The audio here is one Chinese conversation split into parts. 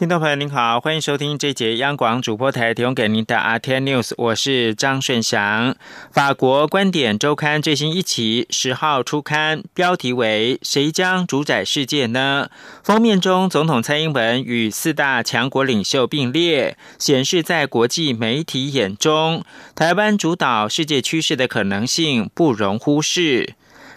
听众朋友您好，欢迎收听这节央广主播台提供给您的 RT News，我是张顺祥。法国观点周刊最新一期十号出刊，标题为“谁将主宰世界呢？”封面中，总统蔡英文与四大强国领袖并列，显示在国际媒体眼中，台湾主导世界趋势的可能性不容忽视。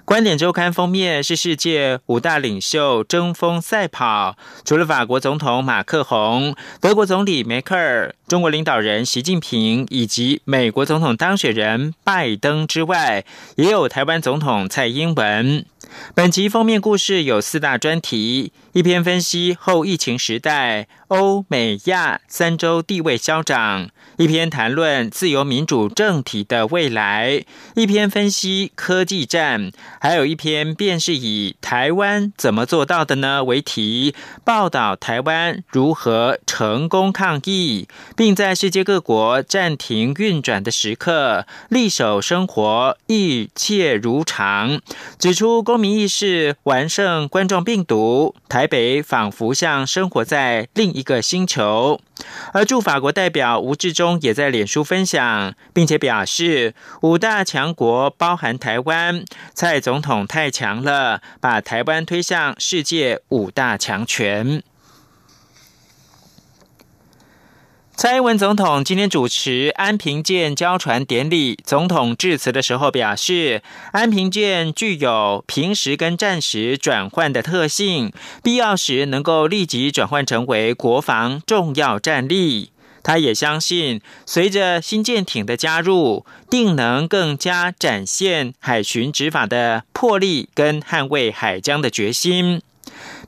观点周刊封面是世界五大领袖争锋赛跑，除了法国总统马克宏、德国总理梅克尔、中国领导人习近平以及美国总统当选人拜登之外，也有台湾总统蔡英文。本集封面故事有四大专题：一篇分析后疫情时代欧美亚三洲地位消长；一篇谈论自由民主政体的未来；一篇分析科技战；还有一篇便是以“台湾怎么做到的呢”为题，报道台湾如何成功抗疫，并在世界各国暂停运转的时刻，力守生活，一切如常，指出公。民意是完胜冠状病毒，台北仿佛像生活在另一个星球。而驻法国代表吴志忠也在脸书分享，并且表示五大强国包含台湾，蔡总统太强了，把台湾推向世界五大强权。蔡英文总统今天主持安平舰交船典礼，总统致辞的时候表示，安平舰具有平时跟战时转换的特性，必要时能够立即转换成为国防重要战力。他也相信，随着新舰艇的加入，定能更加展现海巡执法的魄力跟捍卫海疆的决心。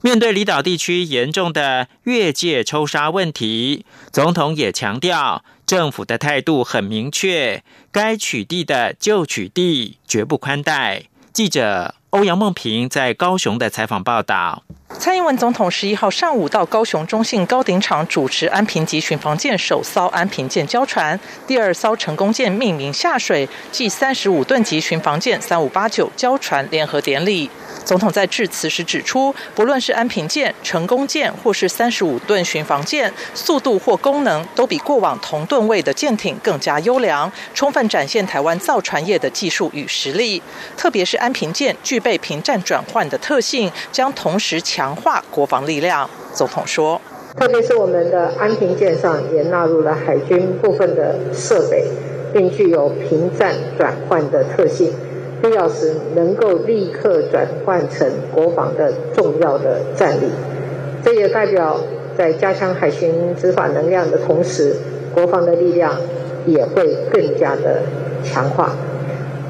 面对离岛地区严重的越界抽沙问题，总统也强调，政府的态度很明确，该取缔的就取缔，绝不宽待。记者欧阳梦平在高雄的采访报道。蔡英文总统十一号上午到高雄中信高鼎厂主持安平级巡防舰首艘安平舰交船，第二艘成功舰命名下水，即三十五吨级巡防舰三五八九交船联合典礼。总统在致辞时指出，不论是安平舰、成功舰，或是三十五吨巡防舰，速度或功能都比过往同吨位的舰艇更加优良，充分展现台湾造船业的技术与实力。特别是安平舰具备平战转换的特性，将同时强化国防力量。总统说，特别是我们的安平舰上也纳入了海军部分的设备，并具有平战转换的特性。必要时能够立刻转换成国防的重要的战力，这也代表在加强海巡执法能量的同时，国防的力量也会更加的强化。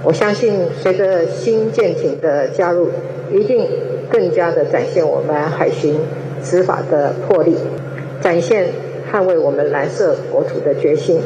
我相信，随着新舰艇的加入，一定更加的展现我们海巡执法的魄力，展现捍卫我们蓝色国土的决心。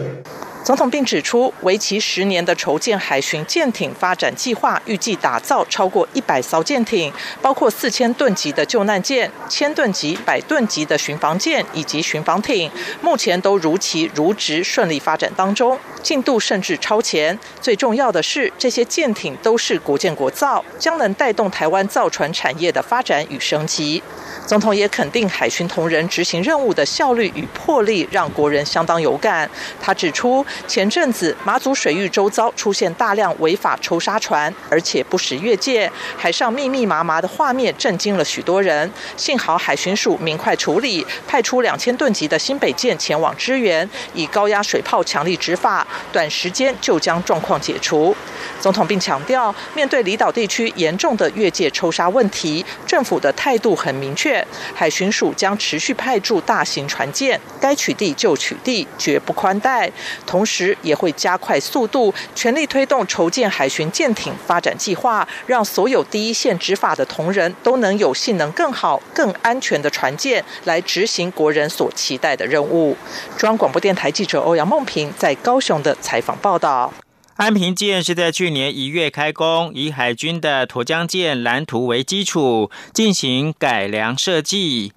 总统并指出，为期十年的筹建海巡舰艇发展计划，预计打造超过一百艘舰艇，包括四千吨级的救难舰、千吨级、百吨级的巡防舰以及巡防艇，目前都如期如职顺利发展当中，进度甚至超前。最重要的是，这些舰艇都是国建国造，将能带动台湾造船产业的发展与升级。总统也肯定海巡同仁执行任务的效率与魄力，让国人相当有感。他指出，前阵子马祖水域周遭出现大量违法抽沙船，而且不时越界，海上密密麻麻的画面震惊了许多人。幸好海巡署明快处理，派出两千吨级的新北舰前往支援，以高压水炮强力执法，短时间就将状况解除。总统并强调，面对离岛地区严重的越界抽沙问题，政府的态度很明确。海巡署将持续派驻大型船舰，该取缔就取缔，绝不宽待。同时，也会加快速度，全力推动筹建海巡舰艇发展计划，让所有第一线执法的同仁都能有性能更好、更安全的船舰来执行国人所期待的任务。中央广播电台记者欧阳梦平在高雄的采访报道。安平舰是在去年一月开工，以海军的沱江舰蓝图为基础进行改良设计。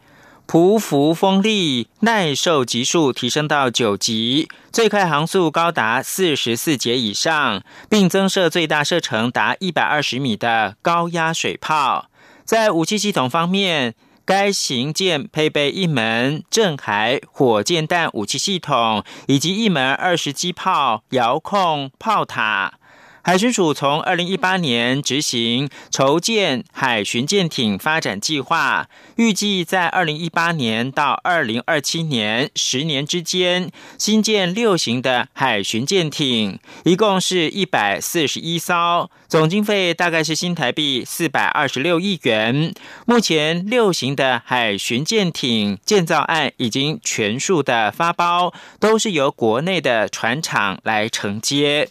匍匐风力耐受级数提升到九级，最快航速高达四十四节以上，并增设最大射程达一百二十米的高压水炮。在武器系统方面，该型舰配备一门镇海火箭弹武器系统，以及一门二十机炮遥控炮塔。海巡署从二零一八年执行筹建海巡舰艇发展计划，预计在二零一八年到二零二七年十年之间新建六型的海巡舰艇，一共是一百四十一艘，总经费大概是新台币四百二十六亿元。目前六型的海巡舰艇建造案已经全数的发包，都是由国内的船厂来承接。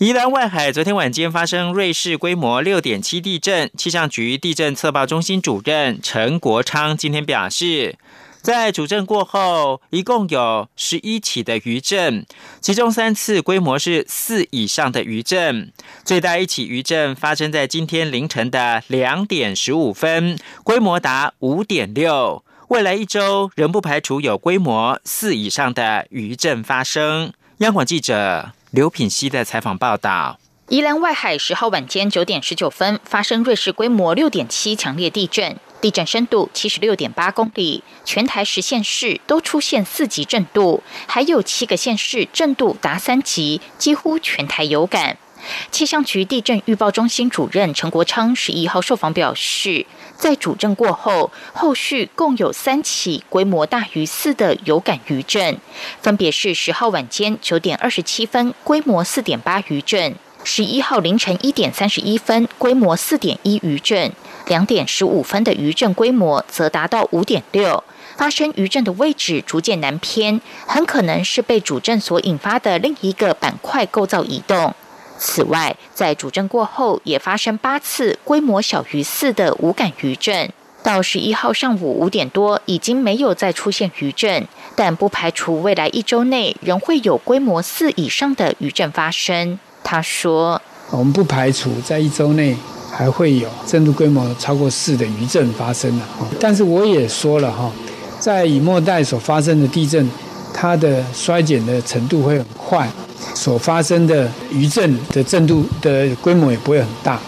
宜兰外海昨天晚间发生瑞士规模六点七地震，气象局地震测报中心主任陈国昌今天表示，在主震过后，一共有十一起的余震，其中三次规模是四以上的余震，最大一起余震发生在今天凌晨的两点十五分，规模达五点六，未来一周仍不排除有规模四以上的余震发生。央广记者。刘品熙的采访报道：宜兰外海十号晚间九点十九分发生瑞士规模六点七强烈地震，地震深度七十六点八公里，全台十县市都出现四级震度，还有七个县市震度达三级，几乎全台有感。气象局地震预报中心主任陈国昌十一号受访表示，在主震过后，后续共有三起规模大于四的有感余震，分别是十号晚间九点二十七分规模四点八余震，十一号凌晨一点三十一分规模四点一余震，两点十五分的余震规模则达到五点六。发生余震的位置逐渐南偏，很可能是被主震所引发的另一个板块构造移动。此外，在主震过后，也发生八次规模小于四的无感余震。到十一号上午五点多，已经没有再出现余震，但不排除未来一周内仍会有规模四以上的余震发生。他说：“我们不排除在一周内还会有震度规模超过四的余震发生的。但是我也说了哈，在以末代所发生的地震，它的衰减的程度会很快。”所发生的余震的震度的规模也不会很大。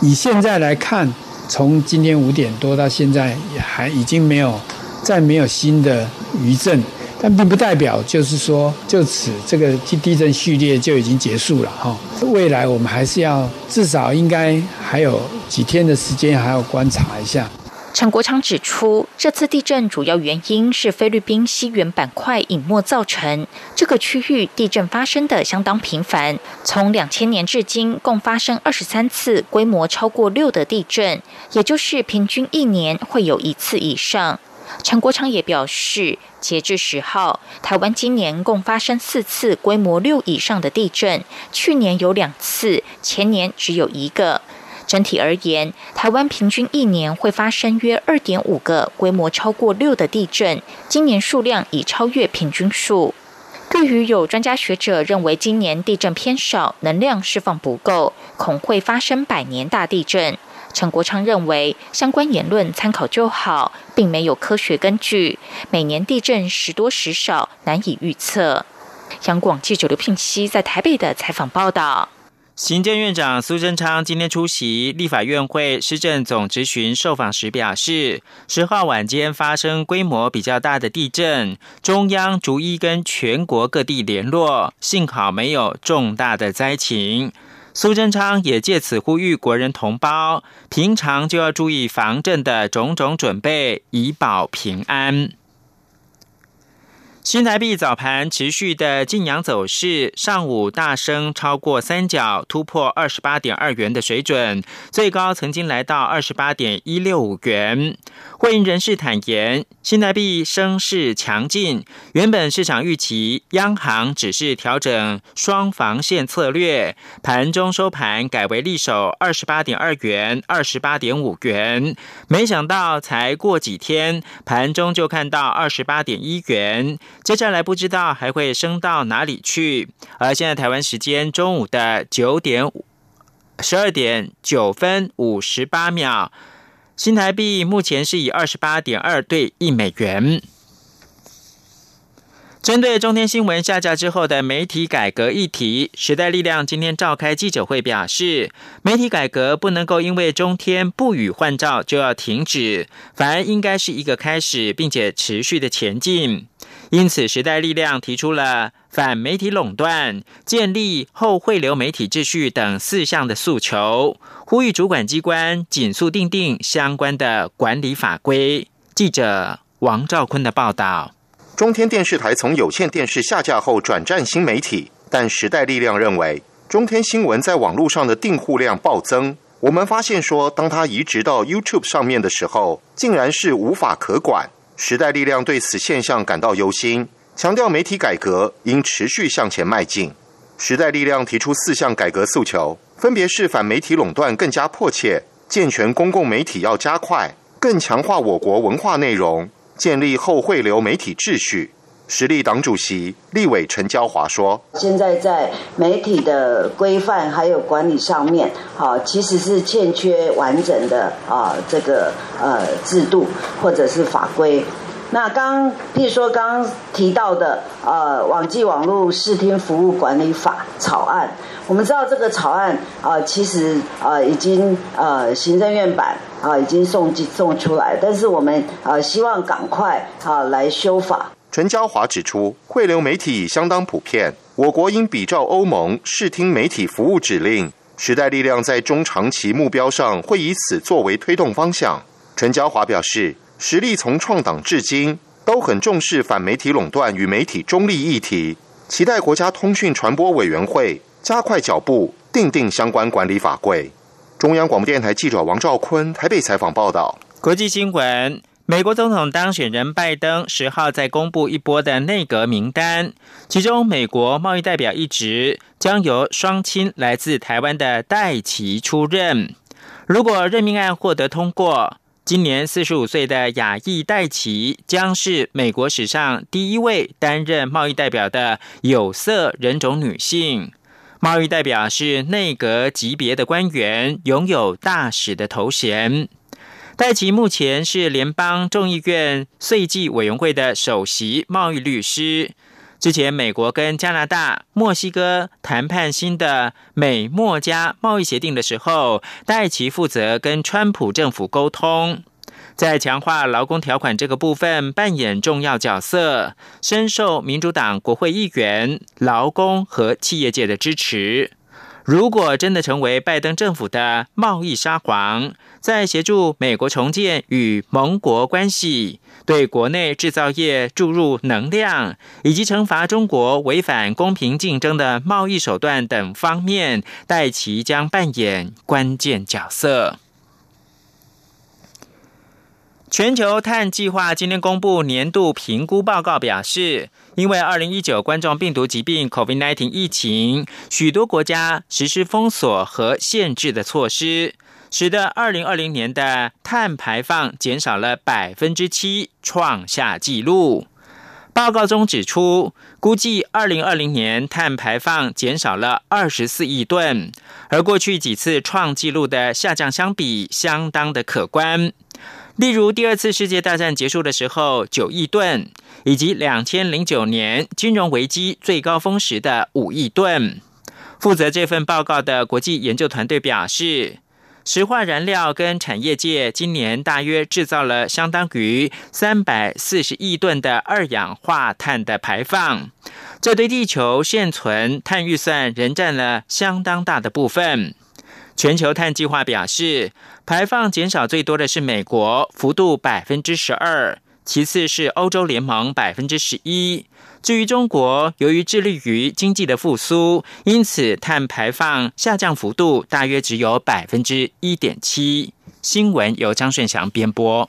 以现在来看，从今天五点多到现在，也还已经没有再没有新的余震，但并不代表就是说就此这个地地震序列就已经结束了哈。未来我们还是要至少应该还有几天的时间，还要观察一下。陈国昌指出，这次地震主要原因是菲律宾西缘板块隐没造成。这个区域地震发生的相当频繁，从两千年至今共发生二十三次规模超过六的地震，也就是平均一年会有一次以上。陈国昌也表示，截至十号，台湾今年共发生四次规模六以上的地震，去年有两次，前年只有一个。整体而言，台湾平均一年会发生约二点五个规模超过六的地震，今年数量已超越平均数。对于有专家学者认为今年地震偏少，能量释放不够，恐会发生百年大地震，陈国昌认为相关言论参考就好，并没有科学根据。每年地震时多时少，难以预测。央广记者刘聘熙在台北的采访报道。行政院长苏贞昌今天出席立法院会施政总执询受访时表示，十号晚间发生规模比较大的地震，中央逐一跟全国各地联络，幸好没有重大的灾情。苏贞昌也借此呼吁国人同胞，平常就要注意防震的种种准备，以保平安。新台币早盘持续的晋阳走势，上午大升超过三角，突破二十八点二元的水准，最高曾经来到二十八点一六五元。会银人士坦言，新台币升势强劲，原本市场预期央行只是调整双防线策略，盘中收盘改为立守二十八点二元、二十八点五元，没想到才过几天，盘中就看到二十八点一元，接下来不知道还会升到哪里去。而现在台湾时间中午的九点十二点九分五十八秒。新台币目前是以二十八点二对一美元。针对中天新闻下架之后的媒体改革议题，时代力量今天召开记者会表示，媒体改革不能够因为中天不予换照就要停止，反而应该是一个开始，并且持续的前进。因此，时代力量提出了反媒体垄断、建立后汇流媒体秩序等四项的诉求，呼吁主管机关紧速订定相关的管理法规。记者王兆坤的报道。中天电视台从有线电视下架后转战新媒体，但时代力量认为中天新闻在网络上的订户量暴增。我们发现说，当它移植到 YouTube 上面的时候，竟然是无法可管。时代力量对此现象感到忧心，强调媒体改革应持续向前迈进。时代力量提出四项改革诉求，分别是反媒体垄断更加迫切，健全公共媒体要加快，更强化我国文化内容。建立后汇流媒体秩序，实力党主席立委陈娇华说：“现在在媒体的规范还有管理上面，啊，其实是欠缺完整的啊这个呃制度或者是法规。那刚譬如说刚提到的呃网际网络视听服务管理法草案。”我们知道这个草案啊，其实啊已经呃行政院版啊已经送进送出来，但是我们啊希望赶快啊来修法。陈嘉华指出，汇流媒体已相当普遍，我国应比照欧盟视听媒体服务指令，时代力量在中长期目标上会以此作为推动方向。陈嘉华表示，实力从创党至今都很重视反媒体垄断与媒体中立议题，期待国家通讯传播委员会。加快脚步，订定相关管理法规。中央广播电台记者王兆坤台北采访报道。国际新闻：美国总统当选人拜登十号在公布一波的内阁名单，其中美国贸易代表一职将由双亲来自台湾的戴奇出任。如果任命案获得通过，今年四十五岁的亚裔戴奇将是美国史上第一位担任贸易代表的有色人种女性。贸易代表是内阁级别的官员，拥有大使的头衔。戴奇目前是联邦众议院税计委员会的首席贸易律师。之前美国跟加拿大、墨西哥谈判新的美墨加贸易协定的时候，戴奇负责跟川普政府沟通。在强化劳工条款这个部分扮演重要角色，深受民主党国会议员、劳工和企业界的支持。如果真的成为拜登政府的贸易沙皇，在协助美国重建与盟国关系、对国内制造业注入能量，以及惩罚中国违反公平竞争的贸易手段等方面，戴奇将扮演关键角色。全球碳计划今天公布年度评估报告，表示，因为二零一九冠状病毒疾病 （COVID-19） 疫情，许多国家实施封锁和限制的措施，使得二零二零年的碳排放减少了百分之七，创下纪录。报告中指出，估计二零二零年碳排放减少了二十四亿吨，而过去几次创纪录的下降相比，相当的可观。例如，第二次世界大战结束的时候九亿吨，以及两千零九年金融危机最高峰时的五亿吨。负责这份报告的国际研究团队表示，石化燃料跟产业界今年大约制造了相当于三百四十亿吨的二氧化碳的排放，这对地球现存碳预算仍占了相当大的部分。全球碳计划表示，排放减少最多的是美国，幅度百分之十二，其次是欧洲联盟百分之十一。至于中国，由于致力于经济的复苏，因此碳排放下降幅度大约只有百分之一点七。新闻由张顺祥编播。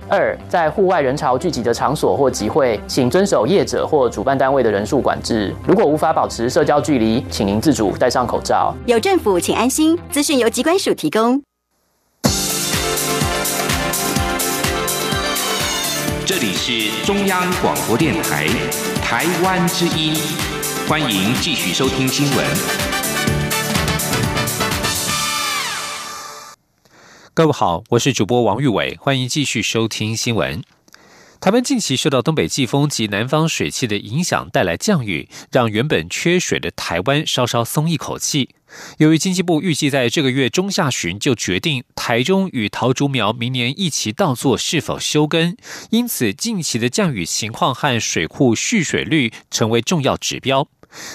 二，在户外人潮聚集的场所或集会，请遵守业者或主办单位的人数管制。如果无法保持社交距离，请您自主戴上口罩。有政府，请安心。资讯由机关署提供。这里是中央广播电台台湾之音，欢迎继续收听新闻。各位好，我是主播王玉伟，欢迎继续收听新闻。台湾近期受到东北季风及南方水汽的影响，带来降雨，让原本缺水的台湾稍稍松一口气。由于经济部预计在这个月中下旬就决定台中与桃竹苗明年一起稻作是否休耕，因此近期的降雨情况和水库蓄水率成为重要指标。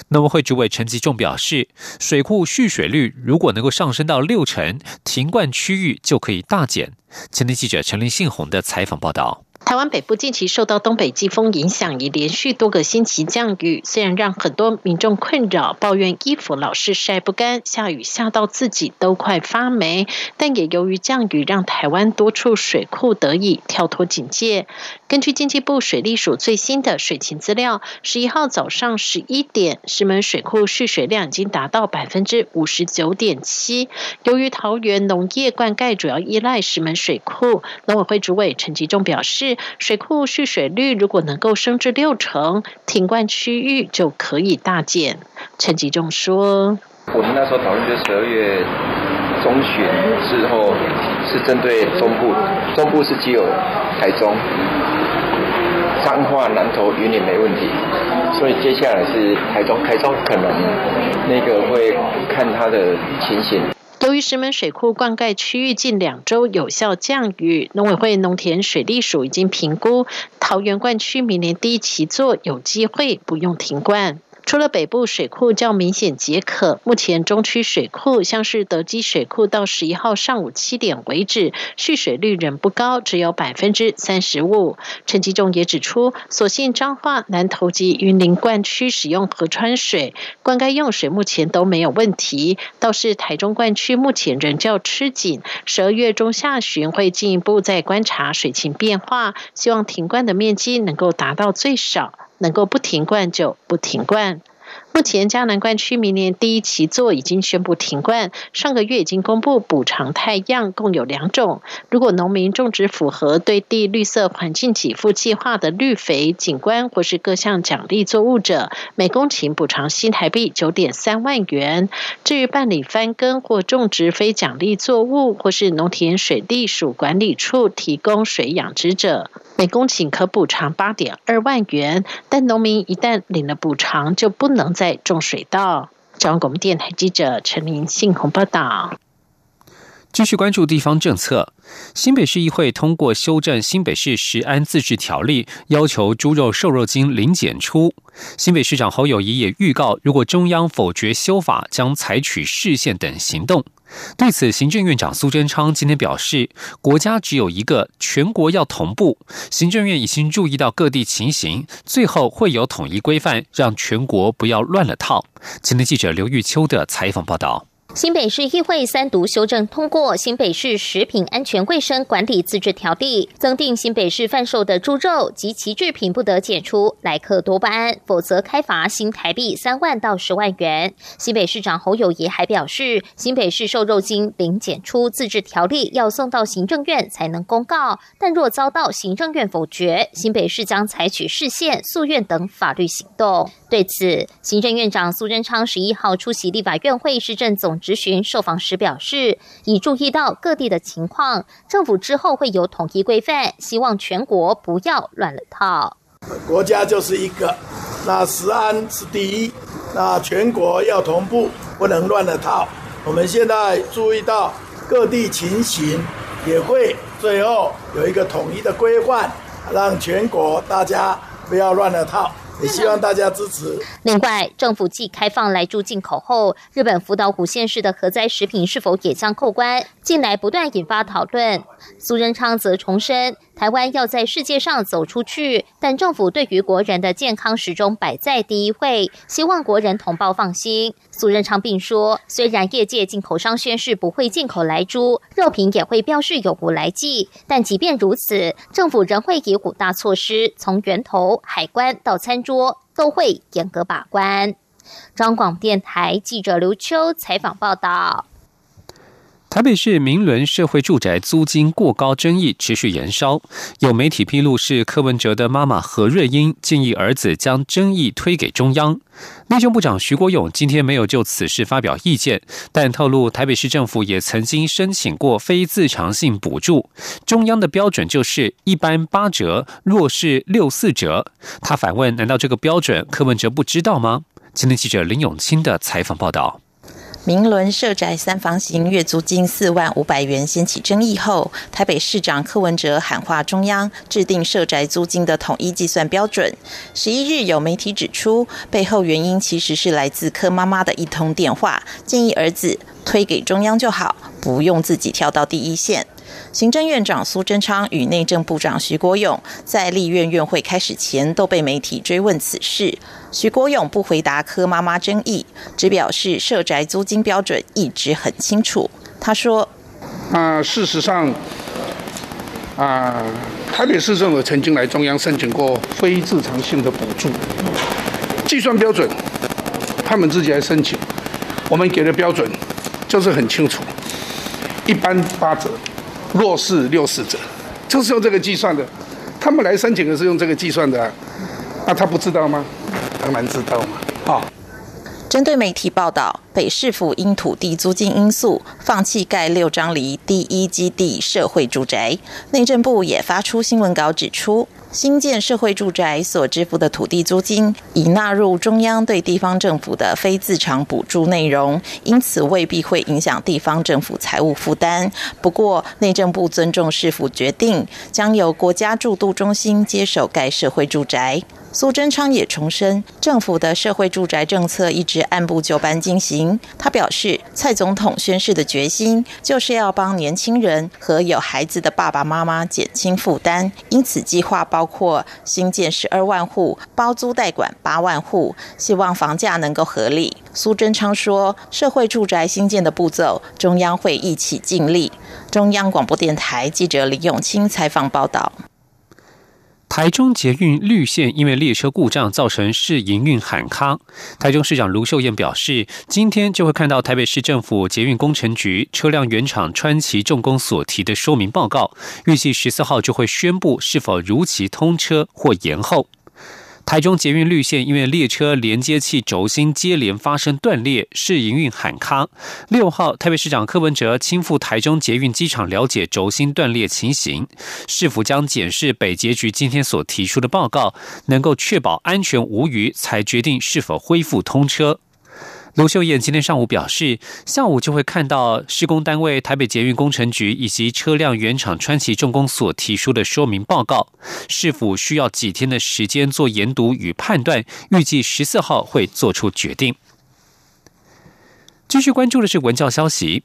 农委会主委陈吉仲表示，水库蓄水率如果能够上升到六成，停灌区域就可以大减。前天记者陈林信宏的采访报道。台湾北部近期受到东北季风影响，已连续多个星期降雨，虽然让很多民众困扰，抱怨衣服老是晒不干，下雨下到自己都快发霉，但也由于降雨，让台湾多处水库得以跳脱警戒。根据经济部水利署最新的水情资料，十一号早上十一点，石门水库蓄水量已经达到百分之五十九点七。由于桃园农业灌溉主要依赖石门水库，农委会主委陈吉仲表示。水库蓄水率如果能够升至六成，停灌区域就可以大减。陈吉仲说：“我们那时候讨论就十二月中旬之后是针对中部，中部是只有台中、彰化、南投、云林没问题，所以接下来是台中，台中可能那个会看它的情形。”由于石门水库灌溉区域近两周有效降雨，农委会农田水利署已经评估桃园灌区明年第一期作有机会不用停灌。除了北部水库较明显解渴，目前中区水库像是德基水库到十一号上午七点为止，蓄水率仍不高，只有百分之三十五。陈吉仲也指出，所幸彰化南投及云林灌区使用河川水，灌溉用水目前都没有问题。倒是台中灌区目前仍较吃紧，十二月中下旬会进一步再观察水情变化，希望停灌的面积能够达到最少。能够不停灌就不停灌。目前嘉南灌区明年第一期作已经宣布停灌，上个月已经公布补偿太阳，共有两种。如果农民种植符合对地绿色环境给付计划的绿肥、景观或是各项奖励作物者，每公顷补偿新台币九点三万元。至于办理翻耕或种植非奖励作物，或是农田水利署管理处提供水养殖者，每公顷可补偿八点二万元。但农民一旦领了补偿，就不能再种水稻。中央广播电台记者陈林信鸿报道。继续关注地方政策，新北市议会通过修正新北市食安自治条例，要求猪肉瘦肉精零检出。新北市长侯友谊也预告，如果中央否决修法，将采取视线等行动。对此，行政院长苏贞昌今天表示，国家只有一个，全国要同步。行政院已经注意到各地情形，最后会有统一规范，让全国不要乱了套。今天记者刘玉秋的采访报道。新北市议会三读修正通过《新北市食品安全卫生管理自治条例》，增订新北市贩售的猪肉及其制品不得检出莱克多巴胺，否则开罚新台币三万到十万元。新北市长侯友谊还表示，新北市瘦肉精零检出自治条例要送到行政院才能公告，但若遭到行政院否决，新北市将采取市县诉愿等法律行动。对此，行政院长苏贞昌十一号出席立法院会市政总质询受访时表示，已注意到各地的情况，政府之后会有统一规范，希望全国不要乱了套。国家就是一个，那食安是第一，那全国要同步，不能乱了套。我们现在注意到各地情形，也会最后有一个统一的规范，让全国大家不要乱了套。也希望大家支持。另外，政府继开放来猪进口后，日本福岛古县市的核灾食品是否也将扣关？近来不断引发讨论。苏贞昌则重申，台湾要在世界上走出去，但政府对于国人的健康始终摆在第一位，希望国人同胞放心。苏仁昌并说，虽然业界进口商宣誓不会进口来猪肉品，也会标示有无来记，但即便如此，政府仍会以五大措施，从源头、海关到餐桌，都会严格把关。中广电台记者刘秋采访报道。台北市明伦社会住宅租金过高争议持续延烧，有媒体披露是柯文哲的妈妈何瑞英建议儿子将争议推给中央。内政部长徐国勇今天没有就此事发表意见，但透露台北市政府也曾经申请过非自偿性补助，中央的标准就是一般八折，若是六四折。他反问：难道这个标准柯文哲不知道吗？今天记者林永清的采访报道。明伦社宅三房型月租金四万五百元掀起争议后，台北市长柯文哲喊话中央制定社宅租金的统一计算标准。十一日有媒体指出，背后原因其实是来自柯妈妈的一通电话，建议儿子推给中央就好，不用自己跳到第一线。行政院长苏贞昌与内政部长徐国勇在立院院会开始前都被媒体追问此事。徐国勇不回答柯妈妈争议，只表示社宅租金标准一直很清楚。他说：“啊，事实上，啊，台北市政府曾经来中央申请过非自偿性的补助，计算标准他们自己来申请，我们给的标准就是很清楚，一般八折。”弱势六四者，就是用这个计算的。他们来申请的是用这个计算的，那他不知道吗？当然知道嘛。好，针对媒体报道，北市府因土地租金因素放弃盖六张犁第一基地社会住宅，内政部也发出新闻稿指出。新建社会住宅所支付的土地租金已纳入中央对地方政府的非自偿补助内容，因此未必会影响地方政府财务负担。不过，内政部尊重市府决定，将由国家住都中心接手该社会住宅。苏贞昌也重申，政府的社会住宅政策一直按部就班进行。他表示，蔡总统宣誓的决心就是要帮年轻人和有孩子的爸爸妈妈减轻负担，因此计划包括新建十二万户，包租代管八万户，希望房价能够合理。苏贞昌说，社会住宅新建的步骤，中央会一起尽力。中央广播电台记者李永清采访报道。台中捷运绿线因为列车故障造成试营运喊卡，台中市长卢秀燕表示，今天就会看到台北市政府捷运工程局车辆原厂川崎重工所提的说明报告，预计十四号就会宣布是否如期通车或延后。台中捷运绿线因为列车连接器轴心接连发生断裂，是营运喊卡。六号，台北市长柯文哲亲赴台中捷运机场了解轴心断裂情形，市府将检视北捷局今天所提出的报告，能够确保安全无虞，才决定是否恢复通车。卢秀燕今天上午表示，下午就会看到施工单位台北捷运工程局以及车辆原厂川崎重工所提出的说明报告，是否需要几天的时间做研读与判断，预计十四号会做出决定。继续关注的是文教消息。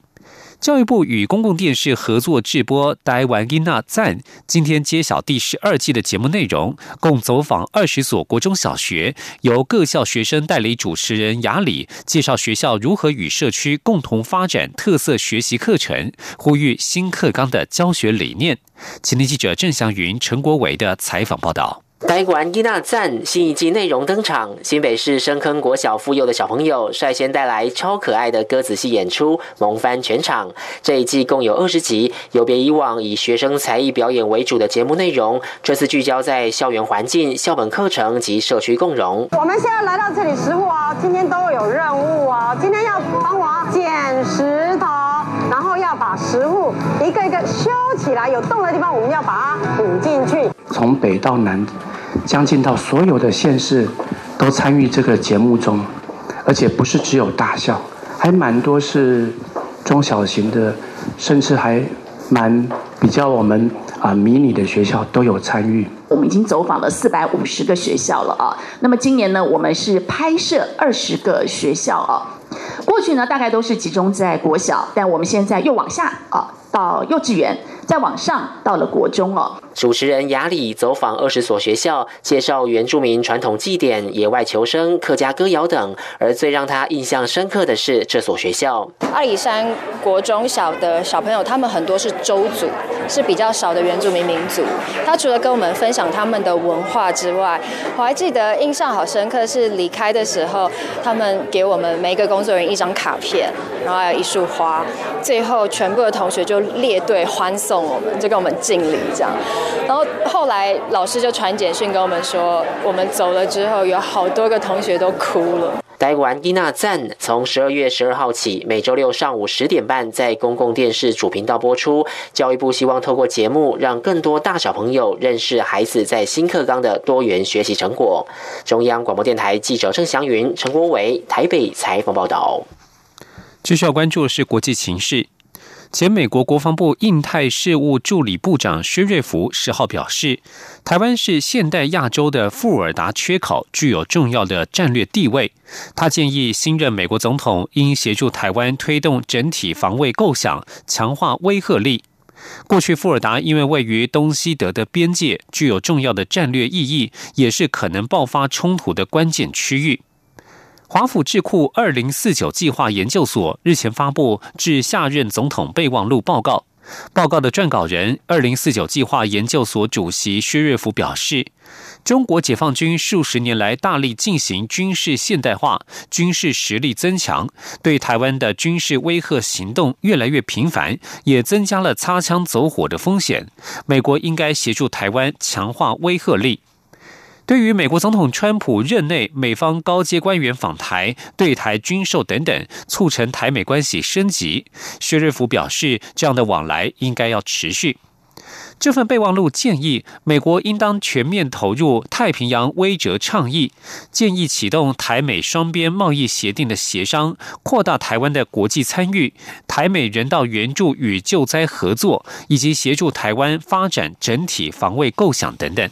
教育部与公共电视合作制播《台湾音娜赞》，今天揭晓第十二季的节目内容，共走访二十所国中小学，由各校学生代理主持人雅里介绍学校如何与社区共同发展特色学习课程，呼吁新课纲的教学理念。请听记者郑祥云、陈国伟的采访报道。台湾伊娜赞新一季内容登场，新北市深坑国小妇幼的小朋友率先带来超可爱的鸽子戏演出，萌翻全场。这一季共有二十集，有别以往以学生才艺表演为主的节目内容，这次聚焦在校园环境、校本课程及社区共融。我们现在来到这里食物哦，今天都有任务哦，今天要帮我捡石头，然后要把食物一个一个修起来，有洞的地方我们要把它补进去。从北到南。将近到所有的县市都参与这个节目中，而且不是只有大校，还蛮多是中小型的，甚至还蛮比较我们啊迷你的学校都有参与。我们已经走访了四百五十个学校了啊，那么今年呢，我们是拍摄二十个学校啊。过去呢，大概都是集中在国小，但我们现在又往下啊，到幼稚园，再往上到了国中哦。主持人雅里走访二十所学校，介绍原住民传统祭典、野外求生、客家歌谣等。而最让他印象深刻的是这所学校——阿里山国中小的小朋友，他们很多是周族，是比较少的原住民民族。他除了跟我们分享他们的文化之外，我还记得印象好深刻是离开的时候，他们给我们每一个工作人员一张卡片，然后还有一束花，最后全部的同学就列队欢送我们，就跟我们敬礼这样。然后后来老师就传简讯跟我们说，我们走了之后，有好多个同学都哭了。台湾伊娜赞从十二月十二号起，每周六上午十点半在公共电视主频道播出。教育部希望透过节目，让更多大小朋友认识孩子在新课纲的多元学习成果。中央广播电台记者郑祥云、陈国伟台北采访报道。继续要关注的是国际情势。前美国国防部印太事务助理部长薛瑞福十号表示，台湾是现代亚洲的富尔达缺口，具有重要的战略地位。他建议新任美国总统应协助台湾推动整体防卫构想，强化威慑力。过去，富尔达因为位于东西德的边界，具有重要的战略意义，也是可能爆发冲突的关键区域。华府智库二零四九计划研究所日前发布致下任总统备忘录报告。报告的撰稿人、二零四九计划研究所主席薛瑞福表示，中国解放军数十年来大力进行军事现代化，军事实力增强，对台湾的军事威吓行动越来越频繁，也增加了擦枪走火的风险。美国应该协助台湾强化威吓力。对于美国总统川普任内美方高阶官员访台、对台军售等等，促成台美关系升级，薛瑞福表示，这样的往来应该要持续。这份备忘录建议，美国应当全面投入太平洋威慑倡议，建议启动台美双边贸易协定的协商，扩大台湾的国际参与，台美人道援助与救灾合作，以及协助台湾发展整体防卫构想等等。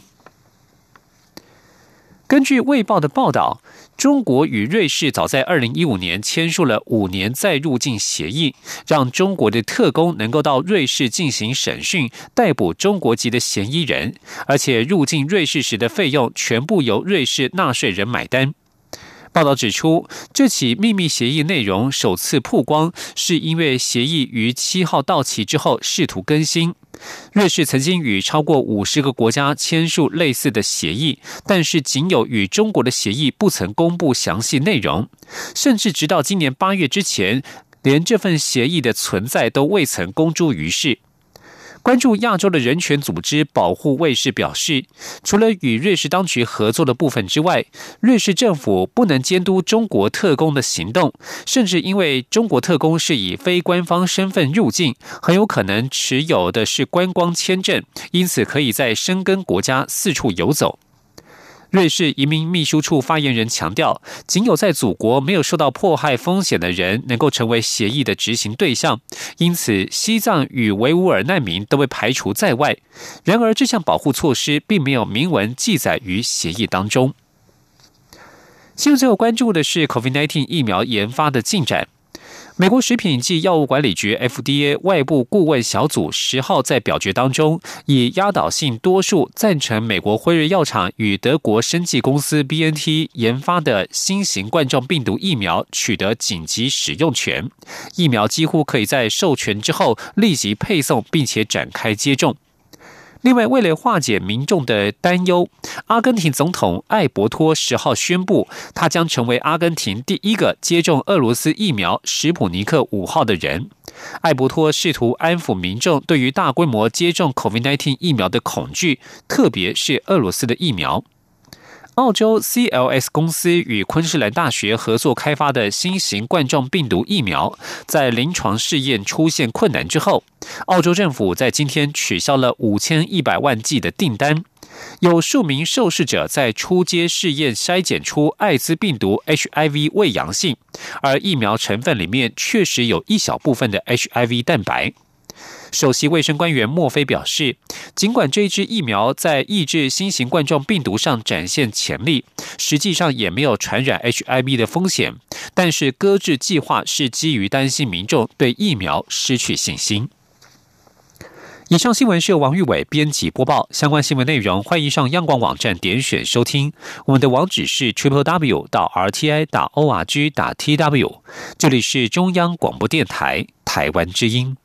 根据《卫报》的报道，中国与瑞士早在二零一五年签署了五年再入境协议，让中国的特工能够到瑞士进行审讯，逮捕中国籍的嫌疑人，而且入境瑞士时的费用全部由瑞士纳税人买单。报道指出，这起秘密协议内容首次曝光，是因为协议于七号到期之后试图更新。瑞士曾经与超过五十个国家签署类似的协议，但是仅有与中国的协议不曾公布详细内容，甚至直到今年八月之前，连这份协议的存在都未曾公诸于世。关注亚洲的人权组织保护卫士表示，除了与瑞士当局合作的部分之外，瑞士政府不能监督中国特工的行动，甚至因为中国特工是以非官方身份入境，很有可能持有的是观光签证，因此可以在申根国家四处游走。瑞士移民秘书处发言人强调，仅有在祖国没有受到迫害风险的人能够成为协议的执行对象，因此西藏与维吾尔难民都被排除在外。然而，这项保护措施并没有明文记载于协议当中。新闻最后关注的是 COVID-19 疫苗研发的进展。美国食品及药物管理局 （FDA） 外部顾问小组十号在表决当中，以压倒性多数赞成美国辉瑞药厂与德国生技公司 BNT 研发的新型冠状病毒疫苗取得紧急使用权，疫苗几乎可以在授权之后立即配送，并且展开接种。另外，为了化解民众的担忧，阿根廷总统艾伯托十号宣布，他将成为阿根廷第一个接种俄罗斯疫苗“史普尼克五号”的人。艾伯托试图安抚民众对于大规模接种 COVID-19 疫苗的恐惧，特别是俄罗斯的疫苗。澳洲 CLS 公司与昆士兰大学合作开发的新型冠状病毒疫苗，在临床试验出现困难之后，澳洲政府在今天取消了五千一百万剂的订单。有数名受试者在初阶试验筛检出艾滋病毒 HIV 未阳性，而疫苗成分里面确实有一小部分的 HIV 蛋白。首席卫生官员莫菲表示，尽管这支疫苗在抑制新型冠状病毒上展现潜力，实际上也没有传染 HIV 的风险。但是搁置计划是基于担心民众对疫苗失去信心。以上新闻是由王玉伟编辑播报，相关新闻内容欢迎上央广网站点选收听。我们的网址是 triple w 到 r t i 打 o r g 打 t w。这里是中央广播电台台湾之音。